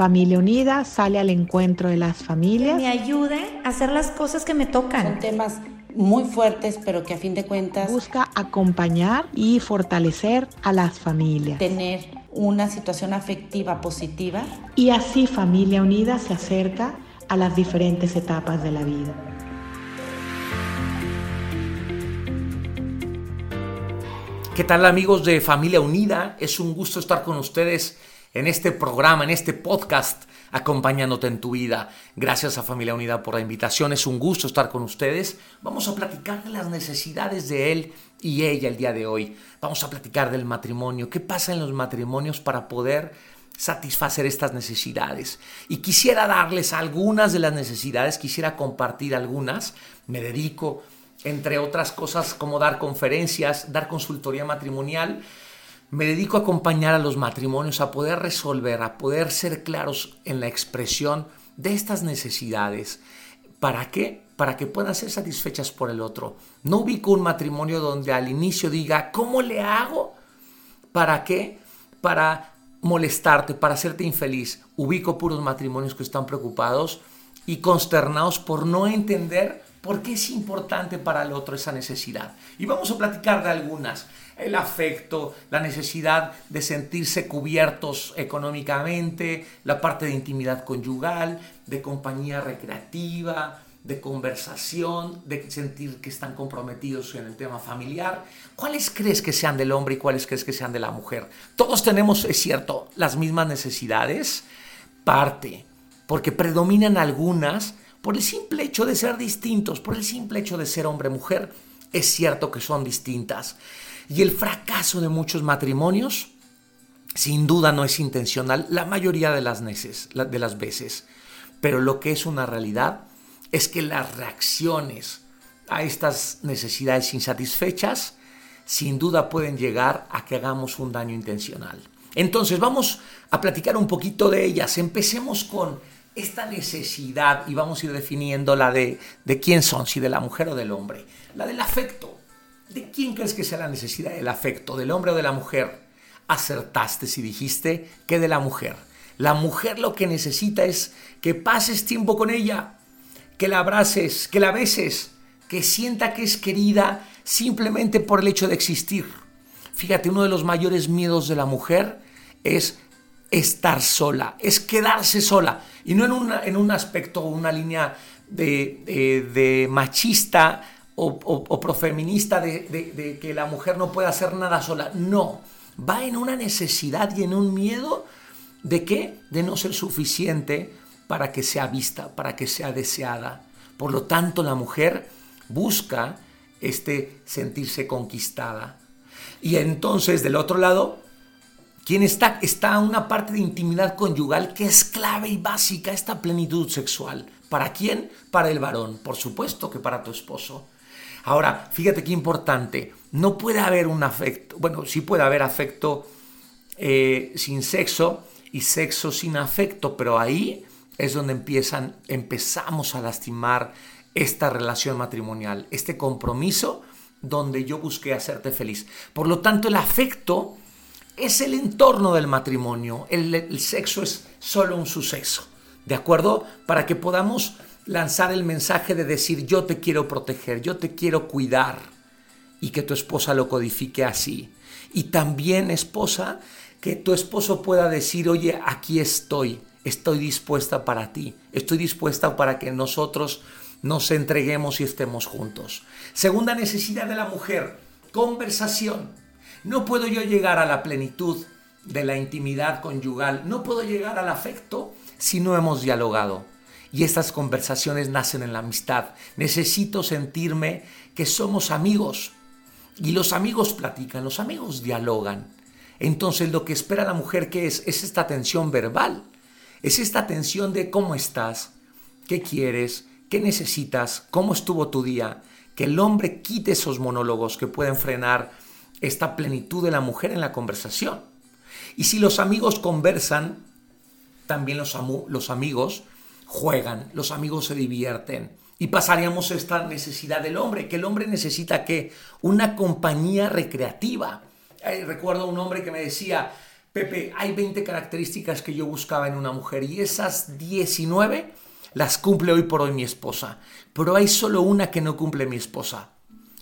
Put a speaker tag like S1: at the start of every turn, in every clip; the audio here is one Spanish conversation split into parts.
S1: Familia Unida sale al encuentro de las familias.
S2: Que me ayude a hacer las cosas que me tocan.
S3: Son temas muy fuertes, pero que a fin de cuentas
S1: busca acompañar y fortalecer a las familias.
S3: Tener una situación afectiva positiva.
S1: Y así Familia Unida se acerca a las diferentes etapas de la vida.
S4: ¿Qué tal amigos de Familia Unida? Es un gusto estar con ustedes en este programa, en este podcast, acompañándote en tu vida. Gracias a Familia Unida por la invitación, es un gusto estar con ustedes. Vamos a platicar de las necesidades de él y ella el día de hoy. Vamos a platicar del matrimonio, qué pasa en los matrimonios para poder satisfacer estas necesidades. Y quisiera darles algunas de las necesidades, quisiera compartir algunas. Me dedico, entre otras cosas, como dar conferencias, dar consultoría matrimonial me dedico a acompañar a los matrimonios a poder resolver, a poder ser claros en la expresión de estas necesidades. ¿Para qué? Para que puedan ser satisfechas por el otro. No ubico un matrimonio donde al inicio diga, ¿cómo le hago? ¿Para qué? Para molestarte, para hacerte infeliz. Ubico puros matrimonios que están preocupados y consternados por no entender por qué es importante para el otro esa necesidad. Y vamos a platicar de algunas el afecto, la necesidad de sentirse cubiertos económicamente, la parte de intimidad conyugal, de compañía recreativa, de conversación, de sentir que están comprometidos en el tema familiar. ¿Cuáles crees que sean del hombre y cuáles crees que sean de la mujer? Todos tenemos, es cierto, las mismas necesidades, parte, porque predominan algunas por el simple hecho de ser distintos, por el simple hecho de ser hombre-mujer. Es cierto que son distintas. Y el fracaso de muchos matrimonios, sin duda no es intencional la mayoría de las, de las veces. Pero lo que es una realidad es que las reacciones a estas necesidades insatisfechas sin duda pueden llegar a que hagamos un daño intencional. Entonces vamos a platicar un poquito de ellas. Empecemos con esta necesidad y vamos a ir definiendo la de, de quién son, si de la mujer o del hombre. La del afecto. ¿De quién crees que sea la necesidad del afecto? ¿Del hombre o de la mujer? Acertaste si dijiste que de la mujer. La mujer lo que necesita es que pases tiempo con ella, que la abraces, que la beses, que sienta que es querida simplemente por el hecho de existir. Fíjate, uno de los mayores miedos de la mujer es estar sola, es quedarse sola. Y no en, en un aspecto, una línea de, de, machista o, profeminista de, que la mujer no puede hacer nada sola. No, va en una necesidad y en un miedo de qué? De no ser suficiente para que sea vista, para que sea deseada. Por lo tanto, la mujer busca este sentirse conquistada. Y entonces, del otro lado, ¿quién está? Está una parte de intimidad conyugal que es clave y básica, esta plenitud sexual. ¿Para quién? Para el varón, por supuesto que para tu esposo. Ahora, fíjate qué importante, no puede haber un afecto, bueno, sí puede haber afecto eh, sin sexo y sexo sin afecto, pero ahí es donde empiezan, empezamos a lastimar esta relación matrimonial, este compromiso donde yo busqué hacerte feliz. Por lo tanto, el afecto es el entorno del matrimonio, el, sexo es solo un suceso, ¿de acuerdo? Para que podamos lanzar el mensaje de decir yo te quiero proteger, yo te quiero cuidar y que tu esposa lo codifique así. Y también esposa, que tu esposo pueda decir, oye, aquí estoy, estoy dispuesta para ti, estoy dispuesta para que nosotros nos entreguemos y estemos juntos. Segunda necesidad de la mujer, conversación. No puedo yo llegar a la plenitud de la intimidad conyugal, no puedo llegar al afecto si no hemos dialogado. Y estas conversaciones nacen en la amistad. Necesito sentirme que somos amigos. Y los amigos platican, los amigos dialogan. Entonces lo que espera la mujer que es es esta atención verbal. Es esta atención de cómo estás, qué quieres, qué necesitas, cómo estuvo tu día. Que el hombre quite esos monólogos que pueden frenar esta plenitud de la mujer en la conversación. Y si los amigos conversan, también los, amigos juegan, los amigos se divierten. Y pasaríamos esta necesidad del hombre, que el hombre necesita que una compañía recreativa. recuerdo un hombre que me decía, Pepe, hay 20 características que yo buscaba en una mujer y esas 19 las cumple hoy por hoy mi esposa, pero hay solo una que no cumple mi esposa.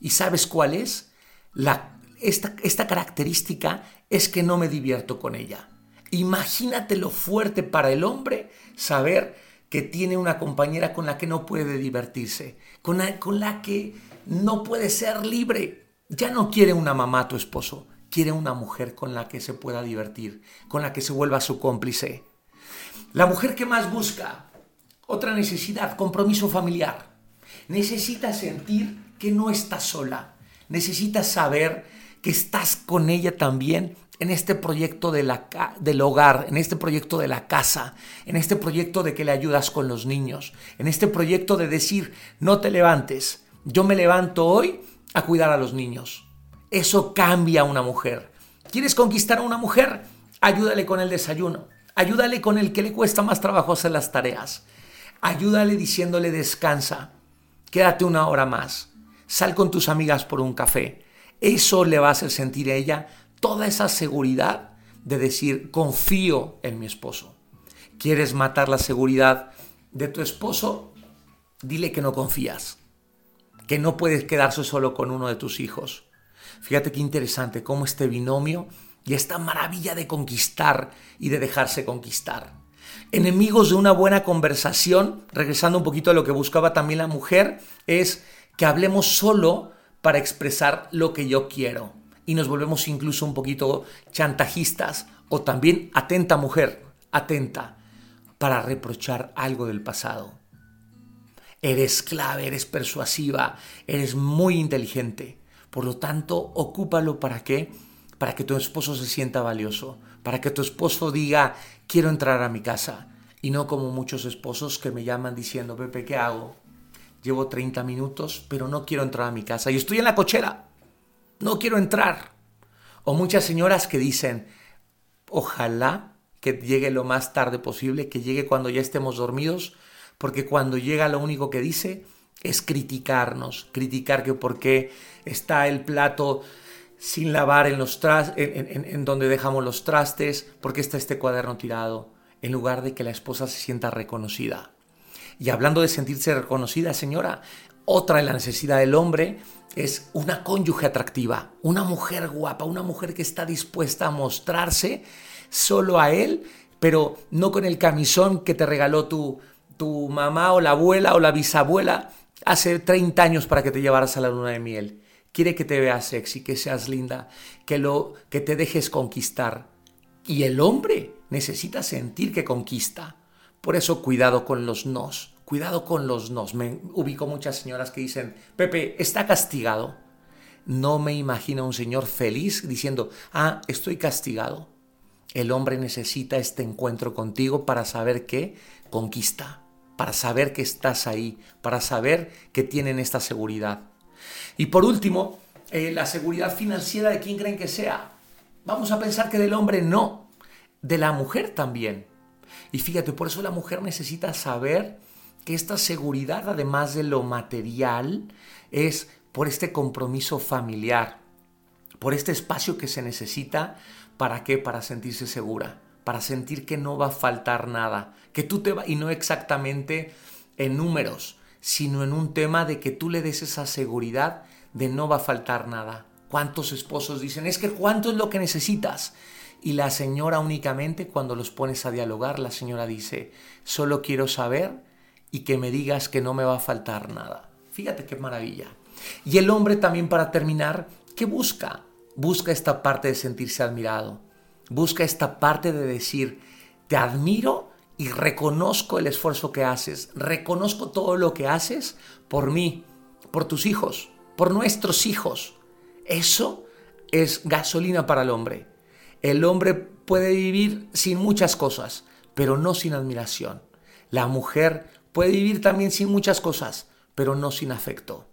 S4: ¿Y sabes cuál es? La, esta, esta característica es que no me divierto con ella. Imagínate lo fuerte para el hombre saber que tiene una compañera con la que no puede divertirse, con la, con la que no puede ser libre. Ya no quiere una mamá tu esposo, quiere una mujer con la que se pueda divertir, con la que se vuelva su cómplice. La mujer que más busca, otra necesidad, compromiso familiar. Necesita sentir que no está sola. Necesita saber que estás con ella también en este proyecto de la, del hogar, en este proyecto de la casa, en este proyecto de que le ayudas con los niños, en este proyecto de decir, no te levantes, yo me levanto hoy a cuidar a los niños. Eso cambia a una mujer. ¿Quieres conquistar a una mujer? Ayúdale con el desayuno, ayúdale con el que le cuesta más trabajo hacer las tareas, Ayúdale diciéndole descansa, quédate una hora más, sal con tus amigas por un café. Eso le va a hacer sentir a ella toda esa seguridad de decir, confío en mi esposo. ¿Quieres matar la seguridad de tu esposo? Dile que no confías, que no puedes quedarse solo con uno de tus hijos. Fíjate qué interesante cómo este binomio y esta maravilla de conquistar y de dejarse conquistar enemigos de una buena conversación, regresando un poquito a lo que buscaba también la mujer, es que hablemos solo para expresar lo que yo quiero. Y nos volvemos incluso un poquito chantajistas o también atenta mujer, atenta, para reprochar algo del pasado. Eres clave, eres persuasiva, eres muy inteligente. Por lo tanto, ocúpalo para qué? Para que tu esposo se sienta valioso, para que tu esposo diga, quiero entrar a mi casa. Y no como muchos esposos que me llaman diciendo, Pepe, ¿qué hago? Llevo 30 minutos, pero no quiero entrar a mi casa. Y estoy en la cochera. No quiero entrar. O muchas señoras que dicen, ojalá que llegue lo más tarde posible, que llegue cuando ya estemos dormidos, porque cuando llega lo único que dice es criticarnos, criticar que por qué está el plato sin lavar en, los en, donde dejamos los trastes, porque está este cuaderno tirado, en lugar de que la esposa se sienta reconocida. Y hablando de sentirse reconocida, señora, otra de la necesidad del hombre es una cónyuge atractiva, una mujer guapa, una mujer que está dispuesta a mostrarse solo a él, pero no con el camisón que te regaló tu, tu mamá o la abuela o la bisabuela hace 30 años para que te llevaras a la luna de miel quiere que te veas sexy, que seas linda, que, lo, que te dejes conquistar. Y el hombre necesita sentir que conquista. Por eso cuidado con los nos, cuidado con los nos. Me ubico muchas señoras que dicen, Pepe, está castigado. No me imagino un señor feliz diciendo, ah, estoy castigado. El hombre necesita este encuentro contigo para saber que conquista, para saber que estás ahí, para saber que tienen esta seguridad. Y por último, eh, la seguridad financiera de quién creen que sea. Vamos a pensar que del hombre no, de la mujer también. Y fíjate, por eso la mujer necesita saber que esta seguridad, además de lo material, es por este compromiso familiar, por este espacio que se necesita, ¿para qué? Para sentirse segura, para sentir que no va a faltar nada, que tú te va, y no exactamente en números, sino en un tema de que tú le des esa seguridad de no va a faltar nada. ¿Cuántos esposos dicen, es que cuánto es lo que necesitas? Y la señora únicamente cuando los pones a dialogar, la señora dice, solo quiero saber y que me digas que no me va a faltar nada. Fíjate qué maravilla. Y el hombre también para terminar, ¿qué busca? Busca esta parte de sentirse admirado. Busca esta parte de decir, te admiro y reconozco el esfuerzo que haces, reconozco todo lo que haces por mí, por tus hijos, por nuestros hijos. Eso es gasolina para el hombre. El hombre puede vivir sin muchas cosas, pero no sin admiración. La mujer puede vivir también sin muchas cosas, pero no sin afecto.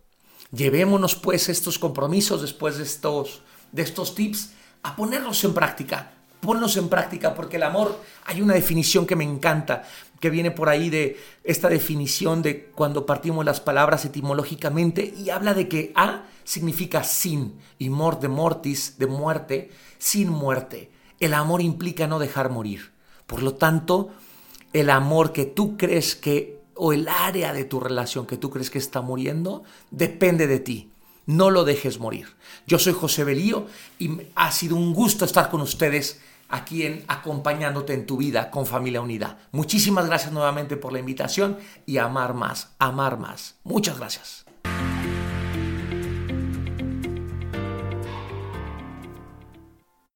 S4: Llevémonos pues estos compromisos después de estos, de estos tips a ponerlos en práctica ponlos en práctica, porque el amor, hay una definición que me encanta, que viene por ahí de esta definición de cuando partimos las palabras etimológicamente y habla de que a significa sin y mor de mortis, de muerte, sin muerte. el amor implica no dejar morir. Por lo tanto, el amor que tú crees que, o el área de tu relación que tú crees que está muriendo, depende de ti. No lo dejes morir. Yo soy José Belío y ha sido un gusto estar con ustedes aquí en acompañándote en tu vida con Familia Unida. Muchísimas gracias nuevamente por la invitación y amar más, amar más. Muchas gracias.